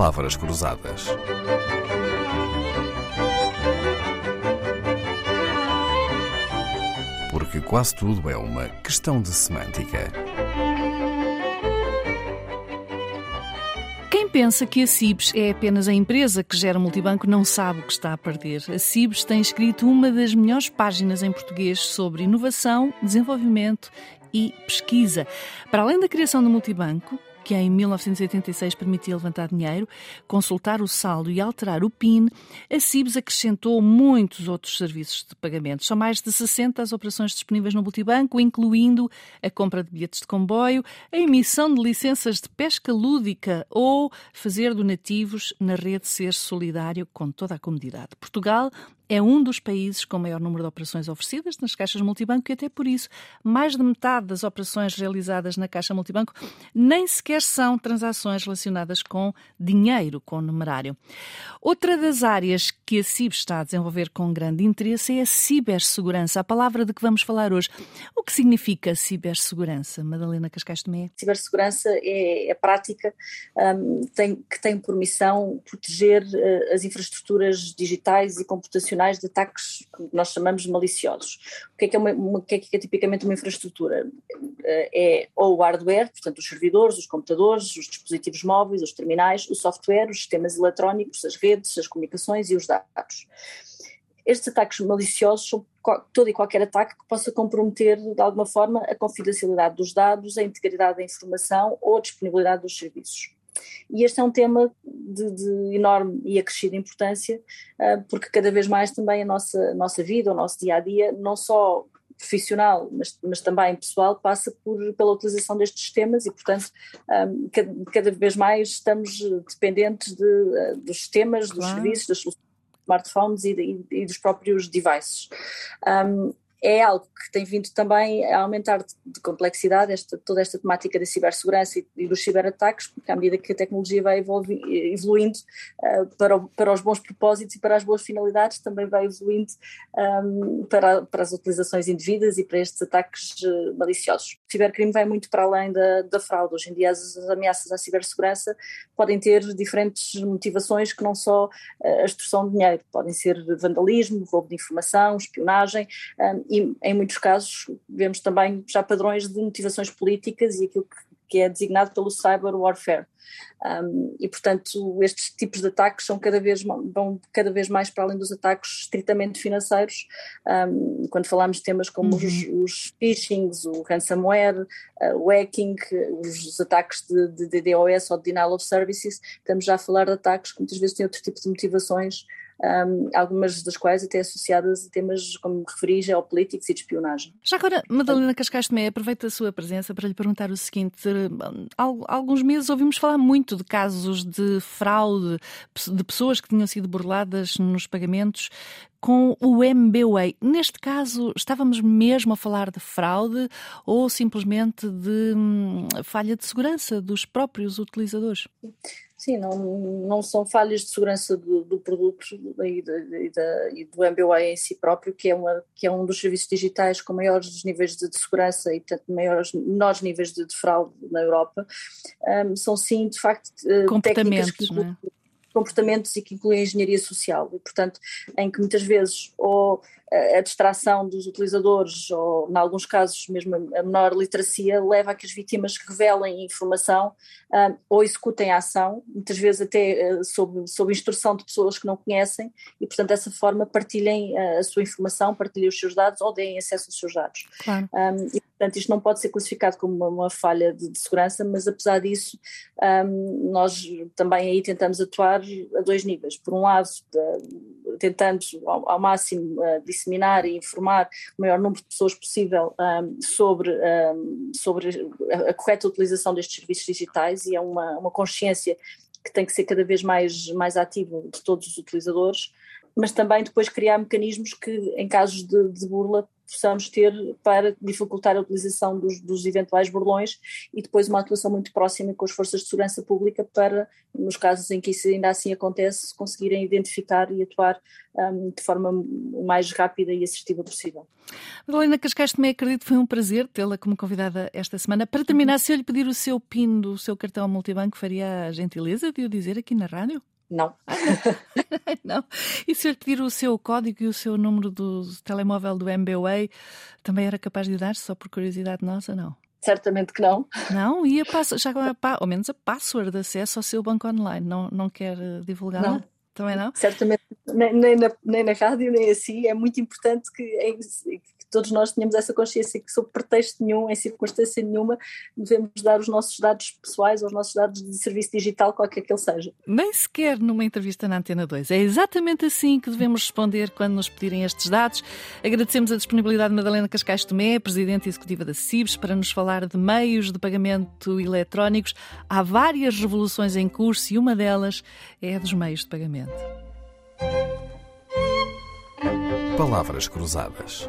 palavras cruzadas. Porque quase tudo é uma questão de semântica. Quem pensa que a Cibes é apenas a empresa que gera multibanco não sabe o que está a perder. A Cibes tem escrito uma das melhores páginas em português sobre inovação, desenvolvimento e pesquisa. Para além da criação do multibanco, que em 1986 permitia levantar dinheiro, consultar o saldo e alterar o PIN, a CIBS acrescentou muitos outros serviços de pagamento. São mais de 60 as operações disponíveis no multibanco, incluindo a compra de bilhetes de comboio, a emissão de licenças de pesca lúdica ou fazer donativos na rede Ser Solidário com toda a comunidade. Portugal é um dos países com maior número de operações oferecidas nas caixas multibanco e até por isso mais de metade das operações realizadas na caixa multibanco nem sequer são transações relacionadas com dinheiro, com numerário. Outra das áreas que a CIB está a desenvolver com grande interesse é a cibersegurança, a palavra de que vamos falar hoje. O que significa cibersegurança, Madalena Cascais Tomé? Cibersegurança é a prática um, tem, que tem por missão proteger uh, as infraestruturas digitais e computacionais de ataques que nós chamamos de maliciosos. O que é que é, uma, uma, que é, que é tipicamente uma infraestrutura? Eh, é ou o hardware, portanto os servidores, os computadores, os dispositivos móveis, os terminais, o software, os sistemas eletrónicos, as redes, as comunicações e os dados. Estes ataques maliciosos são todo e qualquer ataque que possa comprometer de alguma forma a confidencialidade dos dados, a integridade da informação ou a disponibilidade dos serviços. E este é um tema de, de enorme e acrescida importância, uh, porque cada vez mais também a nossa, a nossa vida, o nosso dia a dia, não só profissional, mas, mas também pessoal, passa por, pela utilização destes sistemas e, portanto, um, cada, cada, vez mais estamos dependentes de, uh, dos sistemas, claro. dos serviços, das soluções smartphones e, e, e, dos próprios devices. Um, é algo que tem vindo também a aumentar de, de complexidade esta, toda esta temática da cibersegurança e, e, dos ciberataques, porque à medida que a tecnologia vai evolvi, evoluindo uh, para, o, para os bons propósitos e para as boas finalidades, também vai evoluindo um, para, para as utilizações indevidas e para estes ataques uh, maliciosos. O cibercrime vai muito para além da, da fraude. Hoje em dia as, as ameaças à cibersegurança podem ter diferentes motivações que não só uh, a extorsão de dinheiro, podem ser vandalismo, roubo de informação, espionagem, um, e em muitos casos vemos também já padrões de motivações políticas e aquilo que, que é designado pelo cyber warfare. Um, e portanto estes tipos de ataques são cada vez vão cada vez mais para além dos ataques estritamente financeiros um, quando falamos de temas como uhum. os, os phishings, o ransomware, uh, o hacking, os ataques de, de, de DOS ou de denial of services, estamos já a falar de ataques que muitas vezes têm outro tipo de motivações um, algumas das quais até associadas a temas como referi geopolíticos e de espionagem. Já agora, Madalena Cascais Tomé, aproveito a sua presença para lhe perguntar o seguinte: há alguns meses ouvimos falar muito de casos de fraude, de pessoas que tinham sido burladas nos pagamentos com o MBWay. Neste caso, estávamos mesmo a falar de fraude ou simplesmente de hum, falha de segurança dos próprios utilizadores? Sim, não, não são falhas de segurança do, do produto e, de, e, do MBWay em si próprio, que é, uma, que é um dos serviços digitais com maiores níveis de, de segurança e, portanto, maiores, menores níveis de, de fraude na Europa. Um, são, sim, de facto, eh, técnicas que incluem, é? comportamentos e que incluem engenharia social, e, portanto, em que muitas vezes ou a distração dos utilizadores, ou, em alguns casos, mesmo a menor literacia, leva a que as vítimas revelem informação um, ou executem a ação, muitas vezes até uh, sob, sob instrução de pessoas que não conhecem, e, portanto, dessa forma partilhem uh, a sua informação, partilhem os seus dados ou deem acesso aos seus dados. Claro. Um, e, portanto, isto não pode ser classificado como uma, uma falha de, de, segurança, mas apesar disso, um, nós também aí tentamos atuar a dois níveis. Por um lado, de, tentando ao, ao máximo uh, disseminar e informar o maior número de pessoas possível um, sobre, um, sobre a, a, correta utilização destes serviços digitais e é uma, uma consciência que tem que ser cada vez mais, mais ativa de todos os utilizadores mas também depois criar mecanismos que, em casos de, de burla, possamos ter para dificultar a utilização dos, dos, eventuais burlões e depois uma atuação muito próxima com as forças de segurança pública para, nos casos em que isso ainda assim acontece, conseguirem identificar e atuar um, de forma o mais rápida e assertiva possível. Madalena Cascais também acredito que foi um prazer tê-la como convidada esta semana. Para terminar, se eu lhe pedir o seu PIN do seu cartão multibanco, faria a gentileza de o dizer aqui na rádio? Não. não. E se eu lhe pedir o seu código e o seu número do telemóvel do MBWay, também era capaz de dar, só por curiosidade nossa, não? Certamente que não. Não? E a passo, já a, ao menos a password de acesso ao seu banco online, não, não quer eh, divulgar? Não. Também não? Certamente, nem, nem, na, nem na rádio, nem assim. É muito importante que, todos nós tenhamos essa consciência que, sob pretexto nenhum, em circunstância nenhuma, devemos dar os nossos dados pessoais ou os nossos dados de serviço digital, qualquer que ele seja. Nem sequer numa entrevista na Antena 2. É exatamente assim que devemos responder quando nos pedirem estes dados. Agradecemos a disponibilidade de Madalena Cascais Tomé, Presidente Executiva da CIBS, para nos falar de meios de pagamento eletrónicos. Há várias revoluções em curso e uma delas é a dos meios de pagamento. Palavras Cruzadas,